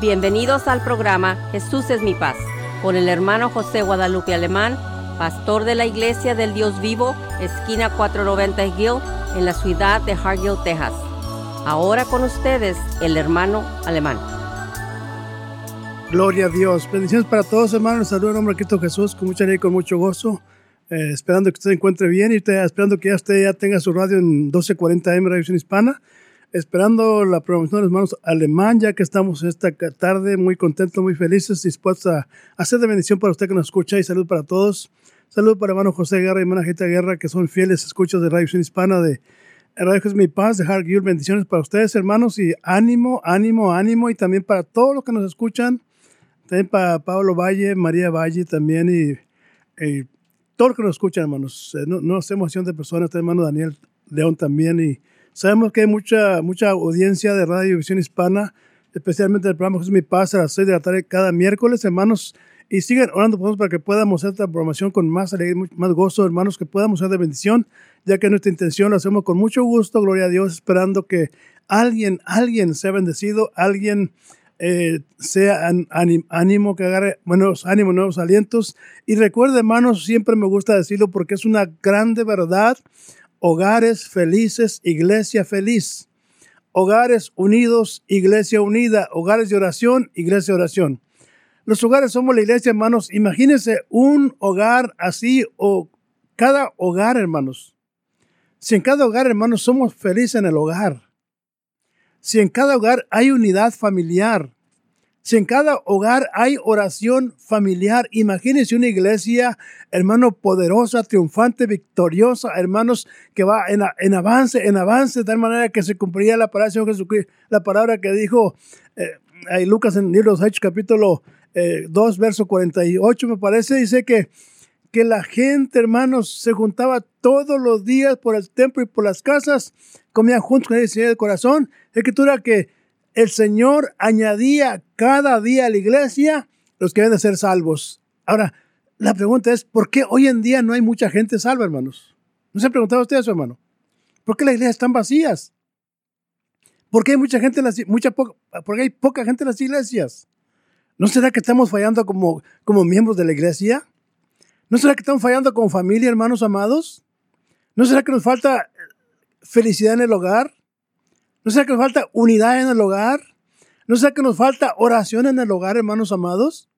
Bienvenidos al programa Jesús es mi paz con el hermano José Guadalupe Alemán, pastor de la Iglesia del Dios Vivo, esquina 490 Hill, en la ciudad de Hargill, Texas. Ahora con ustedes el hermano Alemán. Gloria a Dios. Bendiciones para todos, hermanos. Saludos en nombre de Cristo Jesús, con mucha alegría y con mucho gozo. Eh, esperando que usted se encuentre bien y esperando que ya usted ya tenga su radio en 1240 M Radio Hispana esperando la promoción de los hermanos alemán, ya que estamos esta tarde muy contentos, muy felices, dispuestos a hacer de bendición para usted que nos escucha y salud para todos. Salud para hermano José Guerra y hermana Gita Guerra, que son fieles escuchas de Radio Hispana de Radio es mi paz, de Hargill. Bendiciones para ustedes, hermanos, y ánimo, ánimo, ánimo, y también para todos los que nos escuchan. También para Pablo Valle, María Valle también, y, los que nos escuchan, hermanos. Eh, no, no sé emoción de personas, hermano Daniel León también, y Sabemos que hay mucha, mucha audiencia de Radio Visión Hispana, especialmente el programa Jesús Mi Paz a las 6 de la tarde cada miércoles, hermanos. Y sigan orando por nosotros para que podamos hacer esta programación con más alegría, más gozo, hermanos, que podamos ser de bendición, ya que nuestra intención lo hacemos con mucho gusto, gloria a Dios, esperando que alguien, alguien sea bendecido, alguien eh, sea ánimo, que agarre buenos ánimos, nuevos alientos. Y recuerde, hermanos, siempre me gusta decirlo porque es una grande verdad hogares felices, iglesia feliz. Hogares unidos, iglesia unida. Hogares de oración, iglesia de oración. Los hogares somos la iglesia, hermanos. Imagínense un hogar así o cada hogar, hermanos. Si en cada hogar, hermanos, somos felices en el hogar. Si en cada hogar hay unidad familiar. Si en cada hogar hay oración familiar, imagínense una iglesia, hermano, poderosa, triunfante, victoriosa, hermanos, que va en, avance, en avance, de tal manera que se cumplía la palabra de Jesucristo, la palabra que dijo eh, Lucas en el libro de los Hechos, capítulo 2, eh, verso 48, me parece, dice que, que la gente, hermanos, se juntaba todos los días por el templo y por las casas, comían juntos con el Señor del corazón. Escritura que el Señor añadía cada día a la iglesia los que deben de ser salvos. Ahora, la pregunta es, ¿por qué hoy en día no hay mucha gente salva, hermanos? ¿No se ha preguntado usted eso, hermano? ¿Por qué las iglesias están vacías? ¿Por qué hay mucha gente en las, mucha porque hay poca gente en las iglesias? ¿No será que estamos fallando como, como miembros de la iglesia? ¿No será que estamos fallando como familia, hermanos amados? ¿No será que nos falta felicidad en el hogar? ¿No será que nos falta unidad en el hogar? ¿No será que nos falta oración en el hogar, hermanos amados?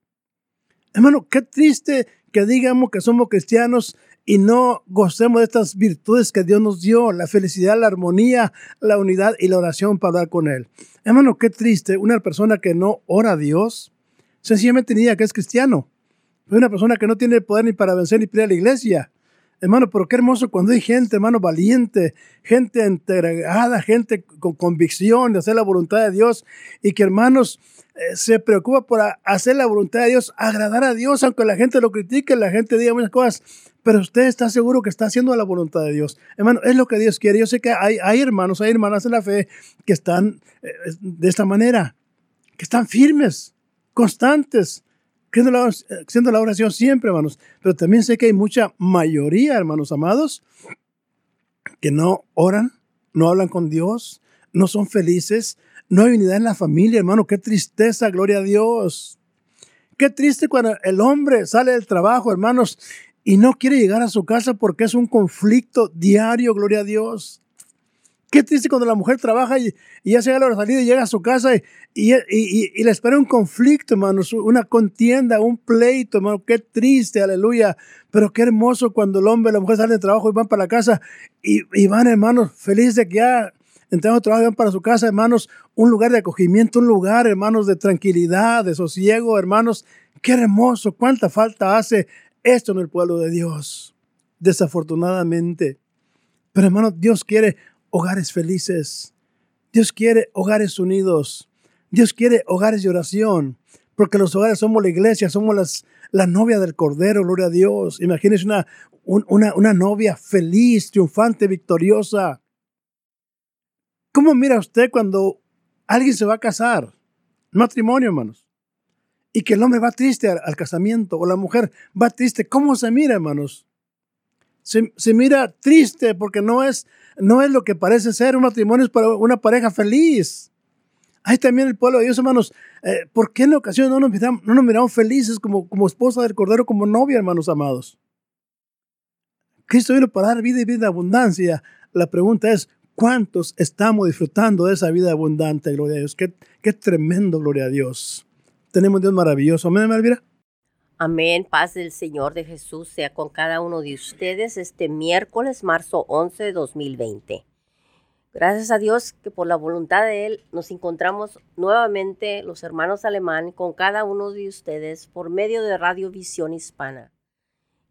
Hermano, qué triste que digamos que somos cristianos y no gocemos de estas virtudes que Dios nos dio, la felicidad, la armonía, la unidad y la oración para hablar con Él. Hermano, qué triste una persona que no ora a Dios, sencillamente diría que es cristiano. Una persona que no tiene poder ni para vencer ni para ir a la iglesia. Hermano, pero qué hermoso cuando hay gente, hermano, valiente, gente entregada, gente con convicción de hacer la voluntad de Dios y que, hermanos, eh, se preocupa por hacer la voluntad de Dios, agradar a Dios, aunque la gente lo critique, la gente diga muchas cosas, pero usted está seguro que está haciendo la voluntad de Dios. Hermano, es lo que Dios quiere. Yo sé que hay, hermanos, hay hermanas en la fe que están eh, de esta manera, que están firmes, constantes, haciendo la, oración siempre, hermanos. Pero también sé que hay mucha mayoría, hermanos amados, que no oran, no hablan con Dios, no son felices, no hay unidad en la familia, hermano. Qué tristeza, gloria a Dios. Qué triste cuando el hombre sale del trabajo, hermanos, y no quiere llegar a su casa porque es un conflicto diario, gloria a Dios. Qué triste cuando la mujer trabaja y, ya se llega la salida y llega a su casa y, y, le espera un conflicto, hermanos, una contienda, un pleito, hermano. Qué triste, aleluya. Pero qué hermoso cuando el hombre y la mujer salen de trabajo y van para la casa y, van, hermanos, felices de que ya entrando trabajo y van para su casa, hermanos, un lugar de acogimiento, un lugar, hermanos, de tranquilidad, de sosiego, hermanos. Qué hermoso, cuánta falta hace esto en el pueblo de Dios. Desafortunadamente. Pero hermano, Dios quiere hogares felices. Dios quiere hogares unidos. Dios quiere hogares de oración. Porque los hogares somos la iglesia, somos las, la novia del Cordero, gloria a Dios. Imagínese una, una, una novia feliz, triunfante, victoriosa. ¿Cómo mira usted cuando alguien se va a casar? Matrimonio, hermanos. Y que el hombre va triste al, al casamiento o la mujer va triste. ¿Cómo se mira, hermanos? Se, mira triste porque no es no es lo que parece ser un matrimonio, es para una pareja feliz. Hay también el pueblo de Dios, hermanos. Eh, ¿Por qué en ocasiones no nos miramos, no nos miramos felices como, como esposa del Cordero, como novia, hermanos amados? Cristo vino para dar vida y vida de abundancia. La pregunta es, ¿cuántos estamos disfrutando de esa vida abundante? Gloria a Dios. Qué, qué tremendo, gloria a Dios. Tenemos un Dios maravilloso. Amén, Elvira. Amén. Paz del Señor de Jesús sea con cada uno de ustedes este miércoles, marzo 11 de 2020. Gracias a Dios que por la voluntad de Él nos encontramos nuevamente los hermanos alemán con cada uno de ustedes por medio de Radio Visión Hispana.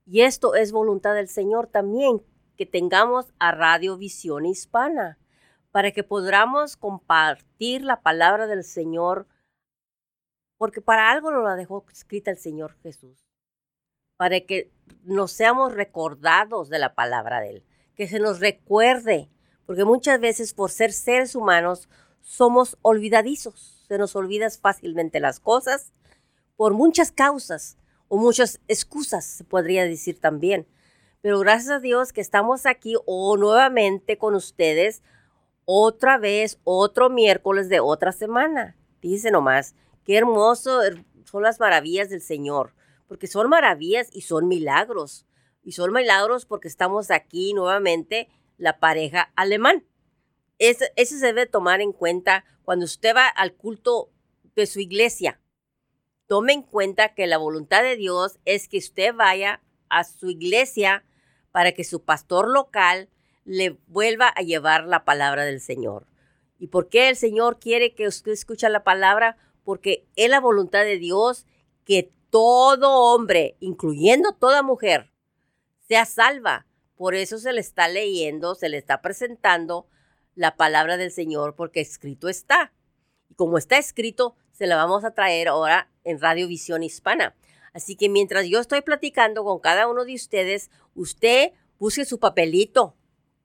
Y esto es voluntad del Señor también, que tengamos a Radio Visión Hispana, para que podamos compartir la palabra del Señor porque para algo nos la dejó escrita el Señor Jesús, para que nos seamos recordados de la palabra de Él, que se nos recuerde, porque muchas veces por ser seres humanos somos olvidadizos, se nos olvidan fácilmente las cosas por muchas causas o muchas excusas, se podría decir también. Pero gracias a Dios que estamos aquí o nuevamente con ustedes otra vez, otro miércoles de otra semana. Dice nomás, Qué hermoso son las maravillas del Señor, porque son maravillas y son milagros. Y son milagros porque estamos aquí nuevamente la pareja alemán. Eso, se debe tomar en cuenta cuando usted va al culto de su iglesia. Tome en cuenta que la voluntad de Dios es que usted vaya a su iglesia para que su pastor local le vuelva a llevar la palabra del Señor. ¿Y por qué el Señor quiere que usted escuche la palabra? Porque es la voluntad de Dios que todo hombre, incluyendo toda mujer, sea salva. Por eso se le está leyendo, se le está presentando la palabra del Señor, porque escrito está. Y como está escrito, se la vamos a traer ahora en Radio Visión Hispana. Así que mientras yo estoy platicando con cada uno de ustedes, usted busque su papelito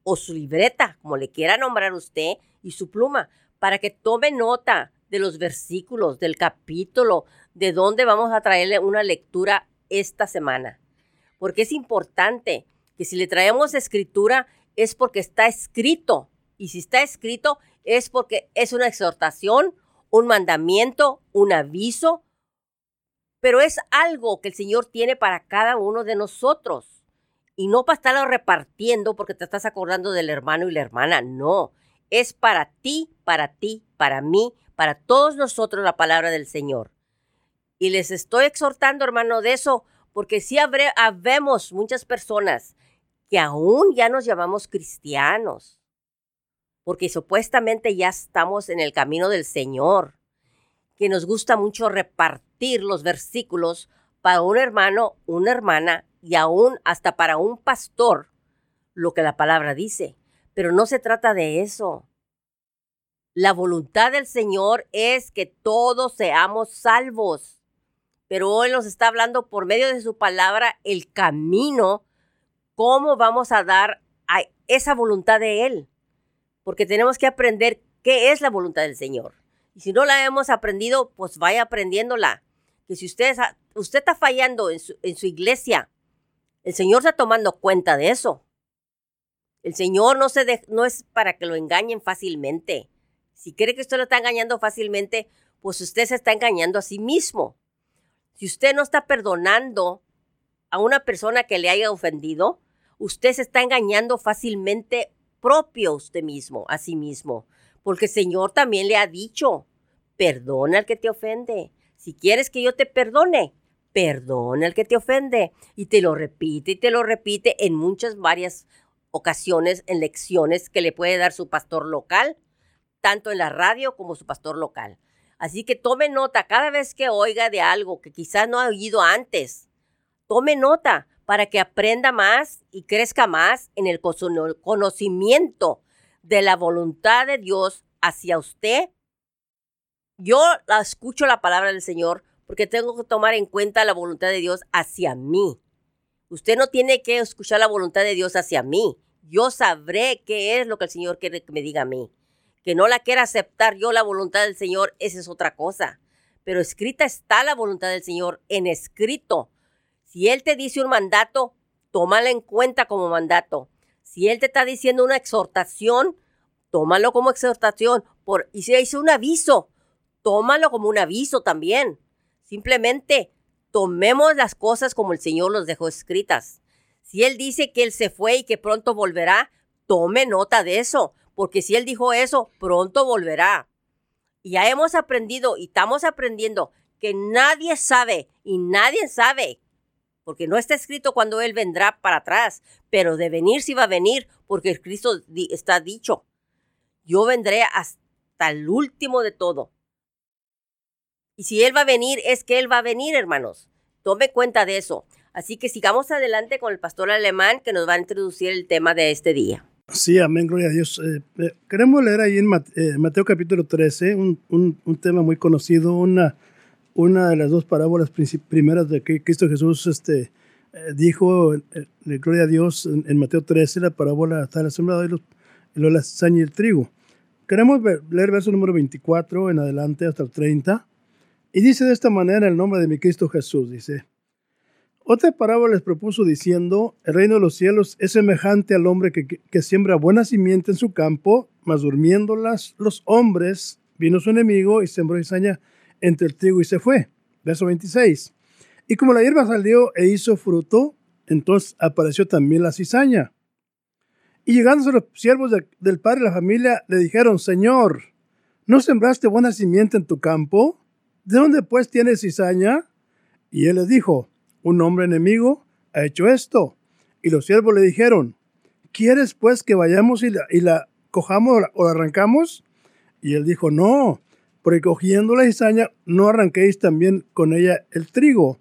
o su libreta, como le quiera nombrar usted, y su pluma, para que tome nota de los versículos, del capítulo, de dónde vamos a traerle una lectura esta semana. Porque es importante que si le traemos escritura es porque está escrito. Y si está escrito es porque es una exhortación, un mandamiento, un aviso, pero es algo que el Señor tiene para cada uno de nosotros. Y no para estarlo repartiendo porque te estás acordando del hermano y la hermana, no. Es para ti, para ti, para mí, para todos nosotros la palabra del Señor. Y les estoy exhortando, hermano, de eso, porque sí habemos muchas personas que aún ya nos llamamos cristianos, porque supuestamente ya estamos en el camino del Señor, que nos gusta mucho repartir los versículos para un hermano, una hermana y aún hasta para un pastor, lo que la palabra dice. Pero no se trata de eso. La voluntad del Señor es que todos seamos salvos. Pero hoy nos está hablando por medio de su palabra el camino, cómo vamos a dar a esa voluntad de Él. Porque tenemos que aprender qué es la voluntad del Señor. Y si no la hemos aprendido, pues vaya aprendiéndola. Que si usted, usted está fallando en su, en su iglesia, el Señor está tomando cuenta de eso. El Señor no, se no es para que lo engañen fácilmente. Si cree que usted lo está engañando fácilmente, pues usted se está engañando a sí mismo. Si usted no está perdonando a una persona que le haya ofendido, usted se está engañando fácilmente propio usted mismo, a sí mismo. Porque el Señor también le ha dicho, perdona al que te ofende. Si quieres que yo te perdone, perdona al que te ofende. Y te lo repite y te lo repite en muchas, varias ocasiones, en lecciones que le puede dar su pastor local tanto en la radio como su pastor local. Así que tome nota cada vez que oiga de algo que quizás no ha oído antes. Tome nota para que aprenda más y crezca más en el conocimiento de la voluntad de Dios hacia usted. Yo escucho la palabra del Señor porque tengo que tomar en cuenta la voluntad de Dios hacia mí. Usted no tiene que escuchar la voluntad de Dios hacia mí. Yo sabré qué es lo que el Señor quiere que me diga a mí. Que no la quiera aceptar yo la voluntad del Señor, esa es otra cosa. Pero escrita está la voluntad del Señor, en escrito. Si Él te dice un mandato, tómala en cuenta como mandato. Si Él te está diciendo una exhortación, tómalo como exhortación. Por, y si hizo un aviso, tómalo como un aviso también. Simplemente tomemos las cosas como el Señor los dejó escritas. Si Él dice que Él se fue y que pronto volverá, tome nota de eso, porque si Él dijo eso, pronto volverá. Ya hemos aprendido y estamos aprendiendo que nadie sabe y nadie sabe, porque no está escrito cuando Él vendrá para atrás, pero de venir sí va a venir, porque Cristo está dicho. Yo vendré hasta el último de todo. Y si Él va a venir, es que Él va a venir, hermanos. Tome cuenta de eso. Así que sigamos adelante con el pastor alemán que nos va a introducir el tema de este día. Sí, amén, gloria a Dios. Eh, eh, queremos leer ahí en eh, Mateo, capítulo 13 un, un, tema muy conocido, una, una de las dos parábolas primeras de que Cristo Jesús este, dijo, gloria a Dios, en, Mateo 13, la parábola está la sembrada y la cizaña y el trigo. Queremos leer verso número 24 en adelante hasta el 30. Y dice de esta manera el nombre de mi Cristo Jesús, dice, otra parábola les propuso diciendo, el reino de los cielos es semejante al hombre que, siembra buena simiente en su campo, mas durmiéndolas los hombres, vino su enemigo y sembró cizaña entre el trigo y se fue. Verso 26. Y como la hierba salió e hizo fruto, entonces apareció también la cizaña. Y llegándose los siervos del padre de la familia, le dijeron, Señor, ¿no sembraste buena simiente en tu campo? ¿De dónde pues tienes cizaña? Y él les dijo, un hombre enemigo ha hecho esto. Y los siervos le dijeron, ¿quieres pues que vayamos y la, cojamos o la arrancamos? Y él dijo, no, porque cogiendo la cizaña no arranquéis también con ella el trigo.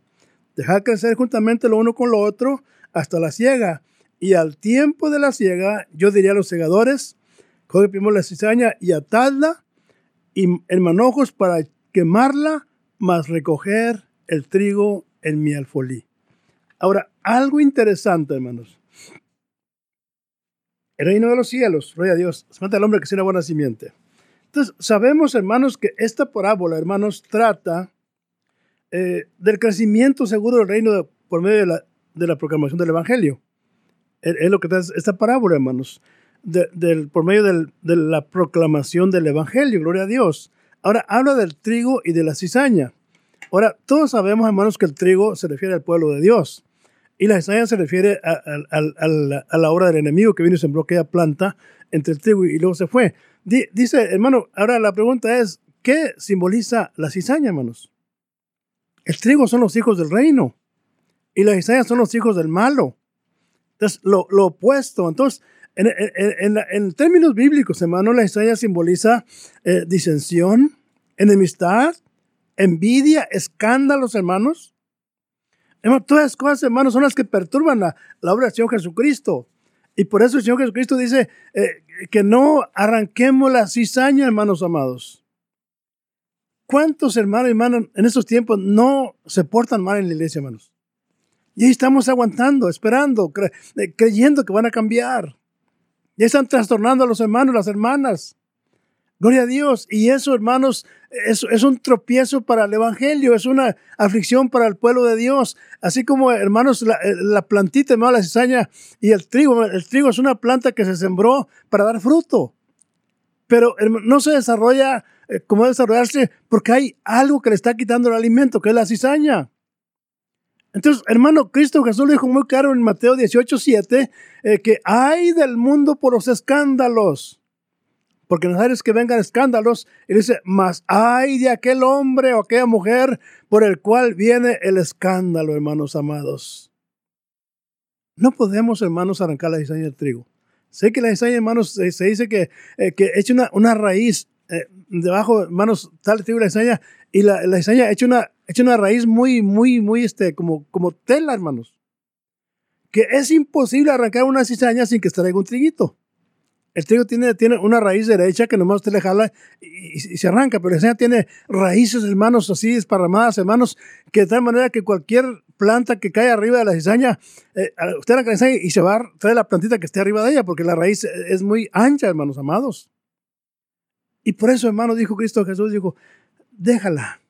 Dejad crecer juntamente lo uno con lo otro hasta la siega. Y al tiempo de la siega, yo diría a los segadores, coge primero la cizaña y atadla y en manojos para quemarla, más recoger el trigo en mi alfolí. Ahora, algo interesante, hermanos. El reino de los cielos, rey a Dios, se mata al hombre que tiene buena simiente. Entonces, sabemos, hermanos, que esta parábola, hermanos, trata eh, del crecimiento seguro del reino por medio de la, proclamación del Evangelio. Es, lo que trata esta parábola, hermanos, del, por medio de la proclamación del Evangelio, gloria a Dios. Ahora, habla del trigo y de la cizaña. Ahora, todos sabemos, hermanos, que el trigo se refiere al pueblo de Dios y la cizaña se refiere a, la obra del enemigo que vino y sembró aquella planta entre el trigo y luego se fue. dice, hermano, ahora la pregunta es, ¿qué simboliza la cizaña, hermanos? El trigo son los hijos del reino y la cizaña son los hijos del malo. Entonces, lo, opuesto. Entonces, en, términos bíblicos, hermano, la cizaña simboliza eh, disensión, enemistad, envidia, escándalos, hermanos. todas las cosas, hermanos, son las que perturban la, la obra del Señor Jesucristo. Y por eso el Señor Jesucristo dice eh, que no arranquemos la cizaña, hermanos amados. ¿Cuántos hermanos y hermanas en estos tiempos no se portan mal en la iglesia, hermanos? Y ahí estamos aguantando, esperando, eh, creyendo que van a cambiar. Ya están trastornando a los hermanos, las hermanas. Gloria a Dios. Y eso, hermanos, es, es, un tropiezo para el Evangelio, es una aflicción para el pueblo de Dios. Así como, hermanos, la, eh, plantita, hermano, la cizaña y el trigo. El trigo es una planta que se sembró para dar fruto. Pero no se desarrolla eh, como debe desarrollarse porque hay algo que le está quitando el alimento, que es la cizaña. Entonces, hermano, Cristo Jesús le dijo muy claro en Mateo 18, 7, eh, que hay del mundo por los escándalos porque necesarios que vengan escándalos. Y dice, mas hay de aquel hombre o aquella mujer por el cual viene el escándalo, hermanos amados. No podemos, hermanos, arrancar la cizaña del trigo. Sé que la cizaña, hermanos, se, dice que, eh, que echa una, una raíz eh, debajo, hermanos, tal trigo la cizaña, y la, la cizaña echa una, echa una raíz muy, muy, muy, este, como, como tela, hermanos. Que es imposible arrancar una cizaña sin que traiga un triguito. El trigo tiene, tiene una raíz derecha que nomás usted le jala y, se arranca, pero la tiene raíces, hermanos, así esparramadas, hermanos, que de tal manera que cualquier planta que cae arriba de la cizaña, eh, usted la cizaña y se va a traer la plantita que esté arriba de ella, porque la raíz es muy ancha, hermanos amados. Y por eso, hermano, dijo Cristo Jesús, dijo, déjala,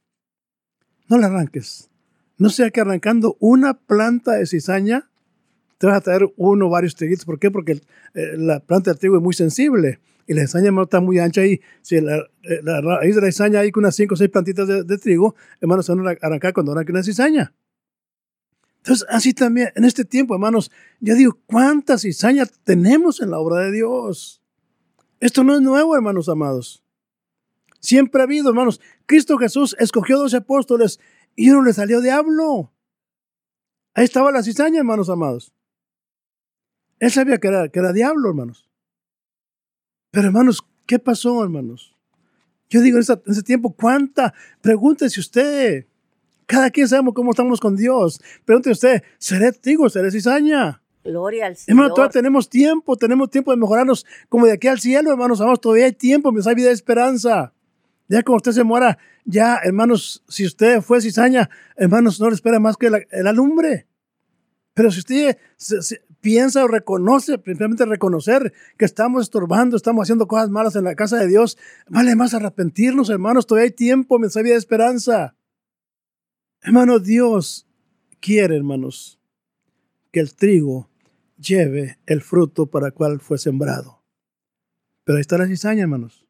no la arranques. No sea que arrancando una planta de cizaña, te vas a traer uno o varios triguitos. ¿Por qué? Porque eh, la planta de trigo es muy sensible. y la cizaña, hermano, está muy ancha y si la, eh, raíz de la cizaña hay unas 5 o 6 plantitas de, trigo, hermanos, se van a arrancar cuando arranque una cizaña. Entonces, así también, en este tiempo, hermanos, yo digo, ¿cuántas cizañas tenemos en la obra de Dios? Esto no es nuevo, hermanos amados. Siempre ha habido, hermanos. Cristo Jesús escogió 12 apóstoles y uno le salió diablo. Ahí estaba la cizaña, hermanos amados. Él sabía que era, que era diablo, hermanos. Pero, hermanos, ¿qué pasó, hermanos? Yo digo en, ese tiempo, ¿cuánta? Pregúntese usted. Cada quien sabemos cómo estamos con Dios. Pregúntese usted, ¿seré trigo, seré cizaña? Gloria al Señor. Hermano, todavía tenemos tiempo, tenemos tiempo de mejorarnos como de aquí al cielo, hermanos. Amados, todavía hay tiempo, me hay vida de esperanza. Ya como usted se muera, ya, hermanos, si usted fue cizaña, hermanos, no le espera más que el alumbre. Pero si usted piensa o reconoce, principalmente reconocer que estamos estorbando, estamos haciendo cosas malas en la casa de Dios, vale más arrepentirnos, hermanos, todavía hay tiempo, mensaje de esperanza. Hermanos, Dios quiere, hermanos, que el trigo lleve el fruto para el cual fue sembrado. Pero ahí está la cizaña, hermanos.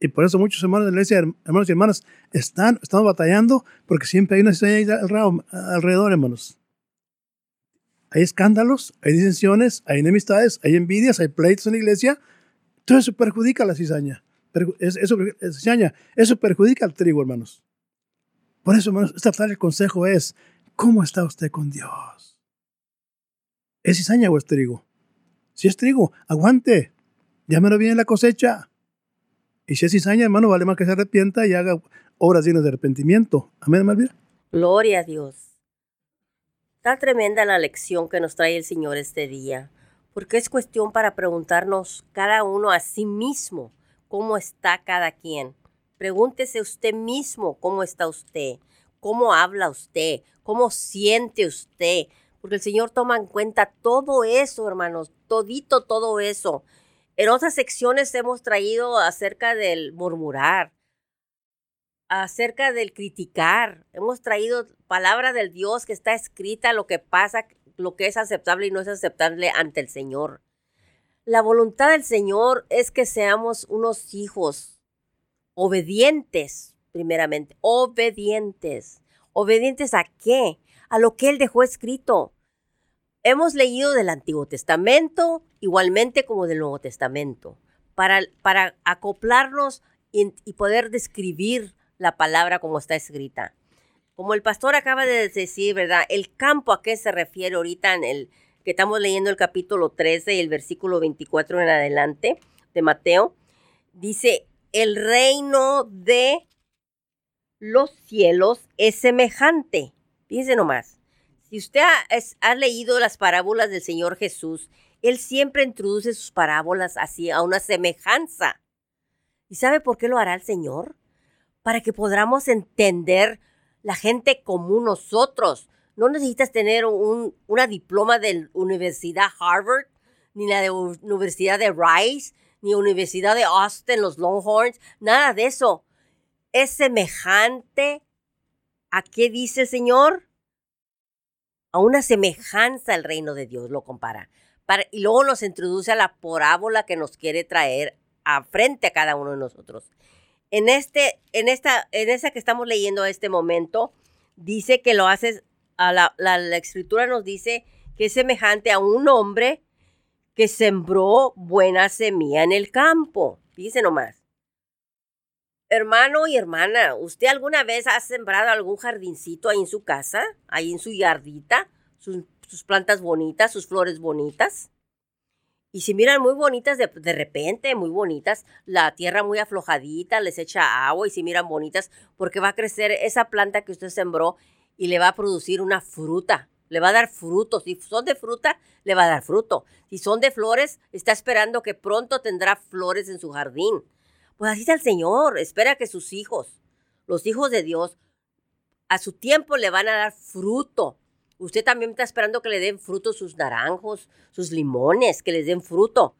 Y por eso muchos hermanos de la iglesia, hermanos y hermanas, están, están batallando porque siempre hay una cizaña alrededor, hermanos. Hay escándalos, hay disensiones, hay enemistades, hay envidias, hay pleitos en la iglesia. Todo eso perjudica a la cizaña. Eso, cizaña, eso perjudica al trigo, hermanos. Por eso, hermanos, esta tarde el consejo es, ¿cómo está usted con Dios? ¿Es cizaña o es trigo? Si es trigo, aguante. Llámelo bien en la cosecha. Y si es cizaña, hermano, vale más que se arrepienta y haga obras llenas de arrepentimiento. Amén, Malvira. Gloria a Dios. Está tremenda la lección que nos trae el Señor este día, porque es cuestión para preguntarnos cada uno a sí mismo cómo está cada quien. Pregúntese usted mismo cómo está usted, cómo habla usted, cómo siente usted, porque el Señor toma en cuenta todo eso, hermanos, todito todo eso. En otras secciones hemos traído acerca del murmurar, acerca del criticar. Hemos traído palabra del Dios que está escrita, lo que pasa, lo que es aceptable y no es aceptable ante el Señor. La voluntad del Señor es que seamos unos hijos obedientes, primeramente, obedientes. ¿Obedientes a qué? A lo que Él dejó escrito. Hemos leído del Antiguo Testamento, igualmente como del Nuevo Testamento, para, para acoplarnos y, y poder describir la palabra como está escrita. Como el pastor acaba de decir, ¿verdad? El campo a qué se refiere ahorita en el que estamos leyendo el capítulo 13 y el versículo 24 en adelante de Mateo, dice, el reino de los cielos es semejante. Fíjense nomás, si usted ha, ha leído las parábolas del Señor Jesús, Él siempre introduce sus parábolas así a una semejanza. ¿Y sabe por qué lo hará el Señor? Para que podamos entender la gente común nosotros. No necesitas tener un, una diploma de la Universidad Harvard, ni la de Universidad de Rice, ni Universidad de Austin, los Longhorns, nada de eso. Es semejante a qué dice el Señor? A una semejanza al reino de Dios, lo compara. y luego nos introduce a la parábola que nos quiere traer a frente a cada uno de nosotros. En, este, en, esta, en esa que estamos leyendo a este momento, dice que lo haces, a la, la, escritura nos dice que es semejante a un hombre que sembró buena semilla en el campo. Dice nomás. Hermano y hermana, ¿usted alguna vez ha sembrado algún jardincito ahí en su casa, ahí en su yardita? sus plantas bonitas, sus flores bonitas y si miran muy bonitas de, repente, muy bonitas, la tierra muy aflojadita, les echa agua y si miran bonitas, porque va a crecer esa planta que usted sembró y le va a producir una fruta, le va a dar frutos. Si son de fruta, le va a dar fruto. Si son de flores, está esperando que pronto tendrá flores en su jardín. Pues así está el Señor, espera que sus hijos, los hijos de Dios, a su tiempo le van a dar fruto. Usted también está esperando que le den fruto sus naranjos, sus limones, que les den fruto.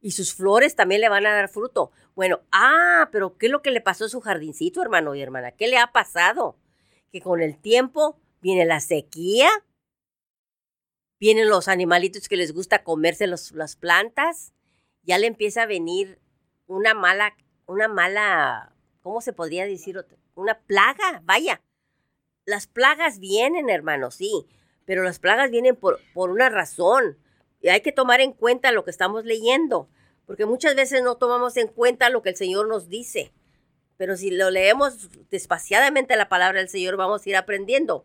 Y sus flores también le van a dar fruto. Bueno, ah, pero ¿qué es lo que le pasó a su jardincito, hermano y hermana? ¿Qué le ha pasado? Que con el tiempo viene la sequía, vienen los animalitos que les gusta comerse las plantas, ya le empieza a venir una mala, una mala, ¿cómo se podría decir? Una plaga, vaya. Las plagas vienen, hermano, sí, pero las plagas vienen por, por una razón. Y hay que tomar en cuenta lo que estamos leyendo, porque muchas veces no tomamos en cuenta lo que el Señor nos dice. Pero si lo leemos despaciadamente la palabra del Señor, vamos a ir aprendiendo.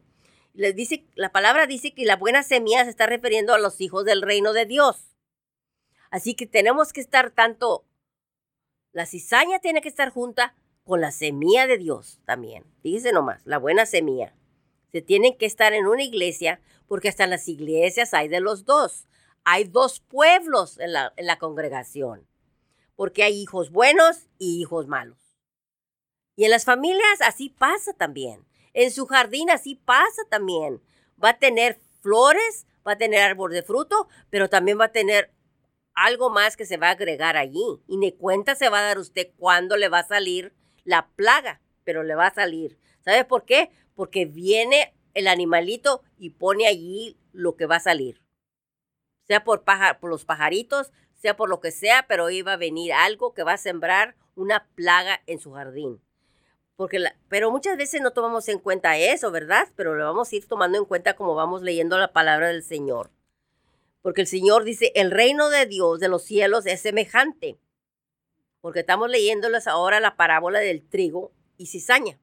Les dice, la palabra dice que la buena semilla se está refiriendo a los hijos del reino de Dios. Así que tenemos que estar tanto, la cizaña tiene que estar junta con la semilla de Dios también. Dice nomás, la buena semilla. Se tienen que estar en una iglesia porque hasta en las iglesias hay de los dos. Hay dos pueblos en la, en la congregación. Porque hay hijos buenos y hijos malos. Y en las familias así pasa también. En su jardín así pasa también. Va a tener flores, va a tener árbol de fruto, pero también va a tener algo más que se va a agregar allí. Y ni cuenta se va a dar usted cuándo le va a salir la plaga, pero le va a salir. ¿Sabe por qué? Porque viene el animalito y pone allí lo que va a salir. Sea por, por los pajaritos, sea por lo que sea, pero iba a venir algo que va a sembrar una plaga en su jardín. Porque pero muchas veces no tomamos en cuenta eso, ¿verdad? Pero lo vamos a ir tomando en cuenta como vamos leyendo la palabra del Señor. Porque el Señor dice, el reino de Dios de los cielos es semejante. Porque estamos leyéndoles ahora la parábola del trigo y cizaña.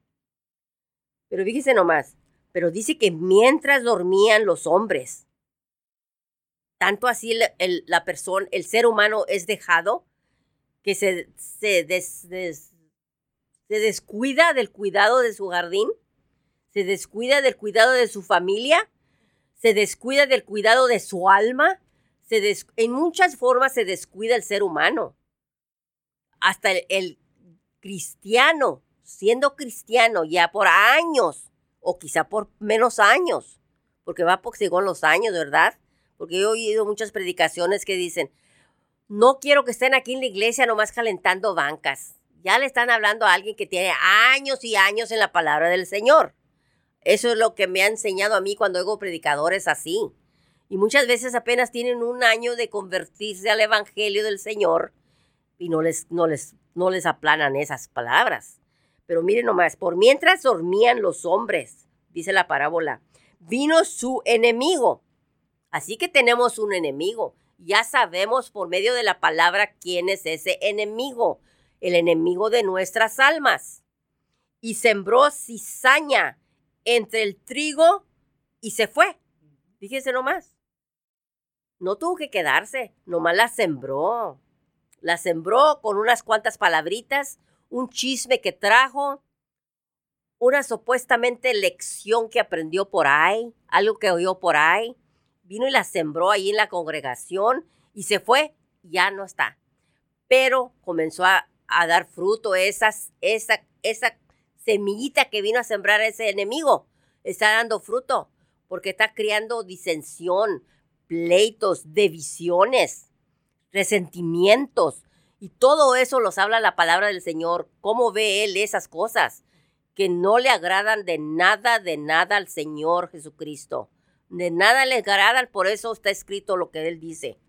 Pero fíjese nomás, pero dice que mientras dormían los hombres, tanto así la persona, el ser humano es dejado que se, se, se descuida del cuidado de su jardín, se descuida del cuidado de su familia, se descuida del cuidado de su alma, se en muchas formas se descuida el ser humano. Hasta el, cristiano, siendo cristiano ya por años, o quizá por menos años, porque va por según los años, ¿verdad? Porque he oído muchas predicaciones que dicen, no quiero que estén aquí en la iglesia nomás calentando bancas. Ya le están hablando a alguien que tiene años y años en la palabra del Señor. Eso es lo que me ha enseñado a mí cuando oigo predicadores así. Y muchas veces apenas tienen un año de convertirse al Evangelio del Señor y no les, no les, no les aplanan esas palabras. Pero miren nomás, por mientras dormían los hombres, dice la parábola, vino su enemigo. Así que tenemos un enemigo. Ya sabemos por medio de la palabra quién es ese enemigo el enemigo de nuestras almas. Y sembró cizaña entre el trigo y se fue. Fíjense nomás. No tuvo que quedarse, nomás la sembró. La sembró con unas cuantas palabritas, un chisme que trajo, una supuestamente lección que aprendió por ahí, algo que oyó por ahí. Vino y la sembró ahí en la congregación y se fue, ya no está. Pero comenzó a a dar fruto esas, esa, esa semillita que vino a sembrar ese enemigo. Está dando fruto porque está creando disensión, pleitos, divisiones, resentimientos. Y todo eso los habla la palabra del Señor. ¿Cómo ve Él esas cosas? Que no le agradan de nada, de nada al Señor Jesucristo. De nada le agradan, por eso está escrito lo que Él dice.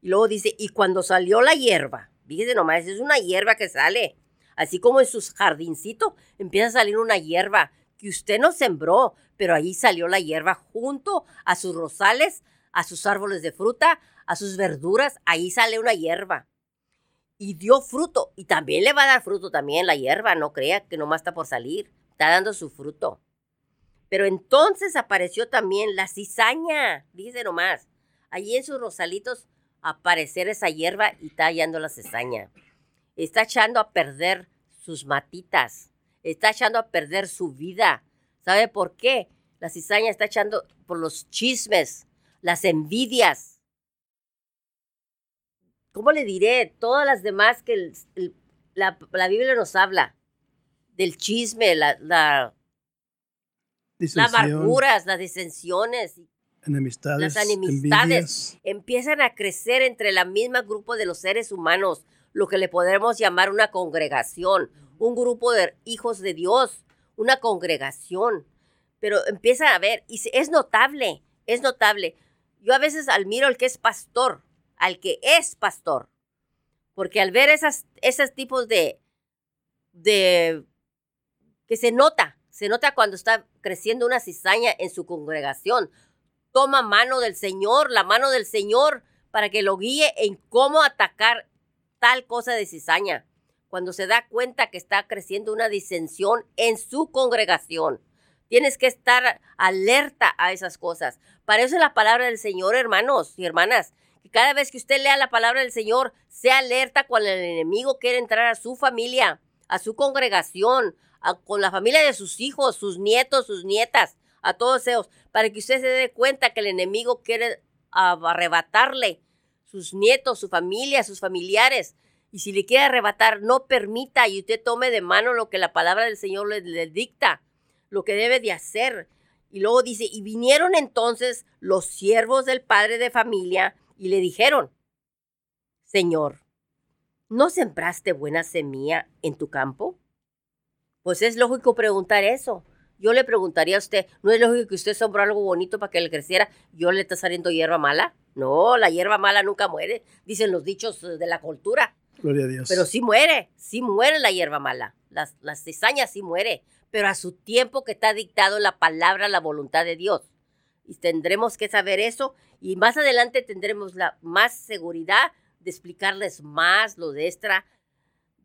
Y luego dice, y cuando salió la hierba, Fíjese nomás, es una hierba que sale. Así como en sus jardincitos empieza a salir una hierba que usted no sembró, pero ahí salió la hierba junto a sus rosales, a sus árboles de fruta, a sus verduras, ahí sale una hierba. Y dio fruto, y también le va a dar fruto también la hierba, no crea que nomás está por salir, está dando su fruto. Pero entonces apareció también la cizaña, dice nomás, allí en sus rosalitos aparecer esa hierba y está hallando la cizaña. Está echando a perder sus matitas. Está echando a perder su vida. ¿Sabe por qué? La cizaña está echando por los chismes, las envidias. ¿Cómo le diré? Todas las demás que la, Biblia nos habla. Del chisme, la, la, las amarguras, las disensiones enemistades, las enemistades empiezan a crecer entre la misma grupo de los seres humanos, lo que le podemos llamar una congregación, un grupo de hijos de Dios, una congregación. Pero empieza a ver, y es notable, es notable. Yo a veces admiro al que es pastor, al que es pastor, Porque al ver esos tipos de, de, que se nota, se nota cuando está creciendo una cizaña en su congregación. Toma mano del Señor, la mano del Señor, para que lo guíe en cómo atacar tal cosa de cizaña. Cuando se da cuenta que está creciendo una disensión en su congregación. Tienes que estar alerta a esas cosas. Para eso es la palabra del Señor, hermanos y hermanas. Cada vez que usted lea la palabra del Señor, sea alerta cuando el enemigo quiere entrar a su familia, a su congregación, con la familia de sus hijos, sus nietos, sus nietas, a todos ellos, para que usted se dé cuenta que el enemigo quiere arrebatarle sus nietos, su familia, sus familiares. Y si le quiere arrebatar, no permita y usted tome de mano lo que la palabra del Señor le dicta lo que debe de hacer. Y luego dice, y vinieron entonces los siervos del padre de familia y le dijeron, Señor, ¿no sembraste buena semilla en tu campo? Pues es lógico preguntar eso. Yo le preguntaría a usted, ¿no es lógico que usted sembró algo bonito para que le creciera? ¿Yo le está saliendo hierba mala? No, la hierba mala nunca muere, dicen los dichos de la cultura. Gloria a Dios. Pero sí muere, sí muere la hierba mala. Las, las cizañas sí muere pero a su tiempo que está dictado la palabra, la voluntad de Dios. Y tendremos que saber eso y más adelante tendremos la más seguridad de explicarles más lo de esta,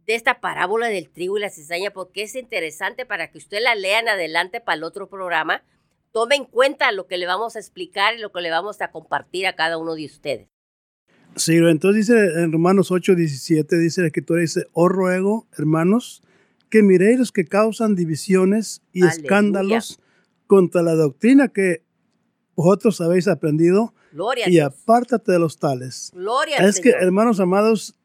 de esta parábola del trigo y la cizaña, porque es interesante para que usted la lean adelante para el otro programa. Tome en cuenta lo que le vamos a explicar y lo que le vamos a compartir a cada uno de ustedes. Sí, entonces dice en Romanos 8, 17, dice la escritura, dice, os ruego, hermanos, que miréis los que causan divisiones y escándalos contra la doctrina que vosotros habéis aprendido y apártate de los tales. Gloria es que, hermanos amados,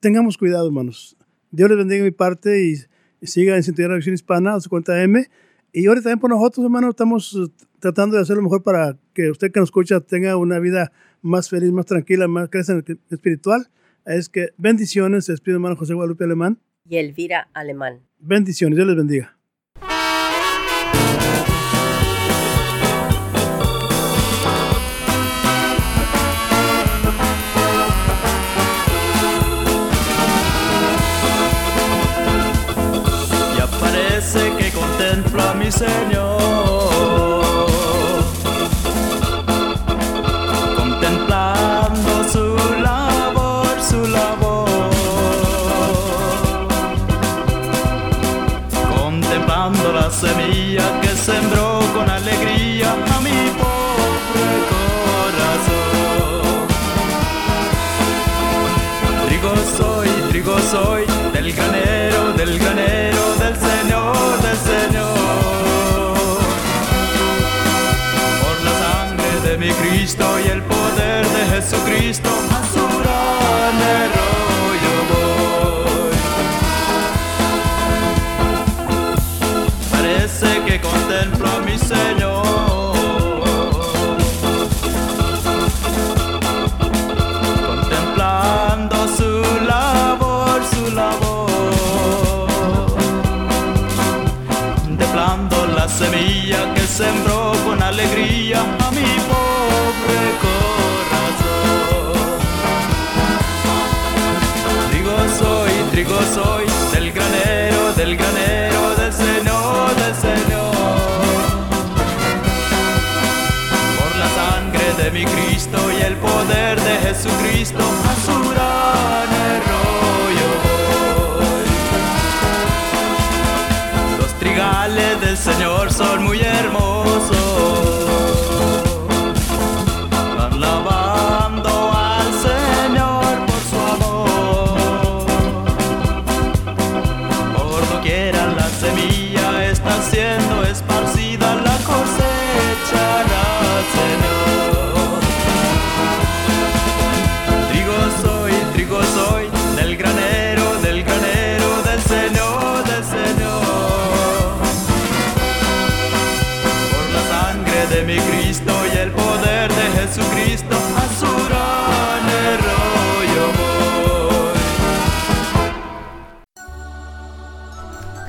tengamos cuidado, hermanos. Dios les bendiga mi parte y, siga en Sintonía de la Visión Hispana, a su cuenta M. Y ahora también por nosotros, hermanos, estamos uh, tratando de hacer lo mejor para que usted que nos escucha tenga una vida más feliz, más tranquila, más crece en el espiritual. Es que bendiciones, se despide hermano José Guadalupe Alemán y Elvira Alemán. Bendiciones, Dios les bendiga. Mi Señor Cristo y el poder de Jesucristo, Jesucristo,